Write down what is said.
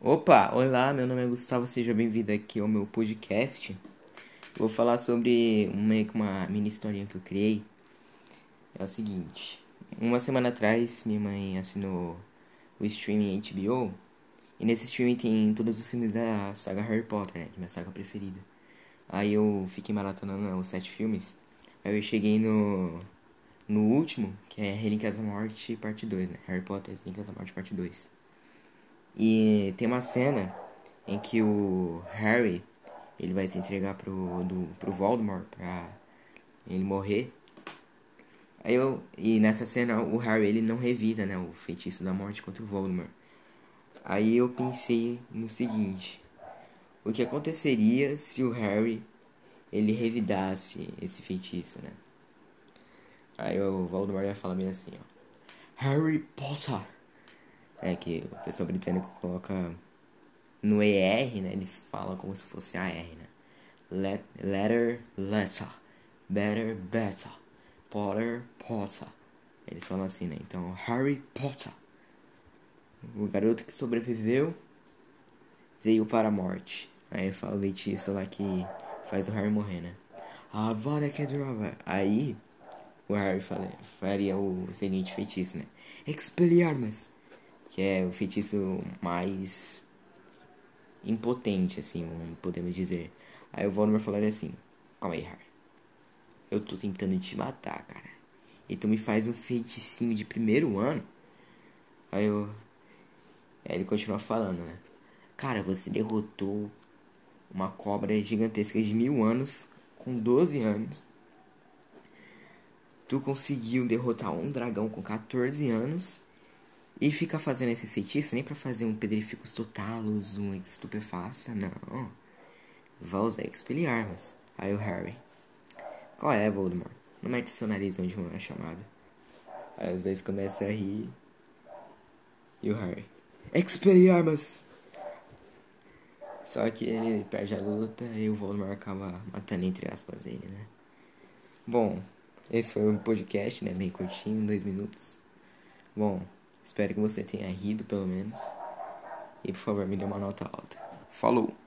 Opa, olá, meu nome é Gustavo, seja bem-vindo aqui ao meu podcast. Vou falar sobre uma mini historinha que eu criei. É o seguinte, uma semana atrás minha mãe assinou o streaming HBO e nesse streaming tem todos os filmes da saga Harry Potter, né, que é minha saga preferida. Aí eu fiquei maratonando os sete filmes. Aí eu cheguei no no último, que é Relíquias da Morte, parte 2, né? Harry Potter, Relíquias da Morte, parte 2. E tem uma cena em que o Harry, ele vai se entregar pro, do, pro Voldemort pra ele morrer. Aí eu, e nessa cena o Harry, ele não revida, né? O feitiço da morte contra o Voldemort. Aí eu pensei no seguinte. O que aconteceria se o Harry, ele revidasse esse feitiço, né? Aí o Voldemort ia falar bem assim, ó. Harry Potter. É que o pessoal britânico coloca no ER, né? Eles falam como se fosse AR, né? Let, letter, letter. Better, better. Potter, Potter. Eles falam assim, né? Então, Harry Potter. O garoto que sobreviveu veio para a morte. Aí fala o feitiço lá que faz o Harry morrer, né? Avada Kedavra. Aí o Harry faria o seguinte feitiço, né? Expelliarmus, que é o feitiço mais impotente, assim, podemos dizer. Aí o Voldemort falaria assim: Calma aí, Harry. Eu tô tentando te matar, cara. E tu me faz um feiticinho de primeiro ano? Aí eu. Aí ele continua falando, né? Cara, você derrotou uma cobra gigantesca de mil anos com 12 anos tu conseguiu derrotar um dragão com 14 anos e fica fazendo esses feitiços nem para fazer um Pedrificus Totalus, um Estupefaça, não. Vai usar Expelliarmus. Aí o Harry. Qual é, Voldemort? Não mete seu nariz onde não é chamado. Aí os dois começam a rir. E o Harry. Expelliarmus! Só que ele perde a luta e o Voldemort acaba matando entre aspas ele, né? Bom, esse foi um podcast, né? Bem curtinho, dois minutos. Bom, espero que você tenha rido pelo menos. E por favor, me dê uma nota alta. Falou!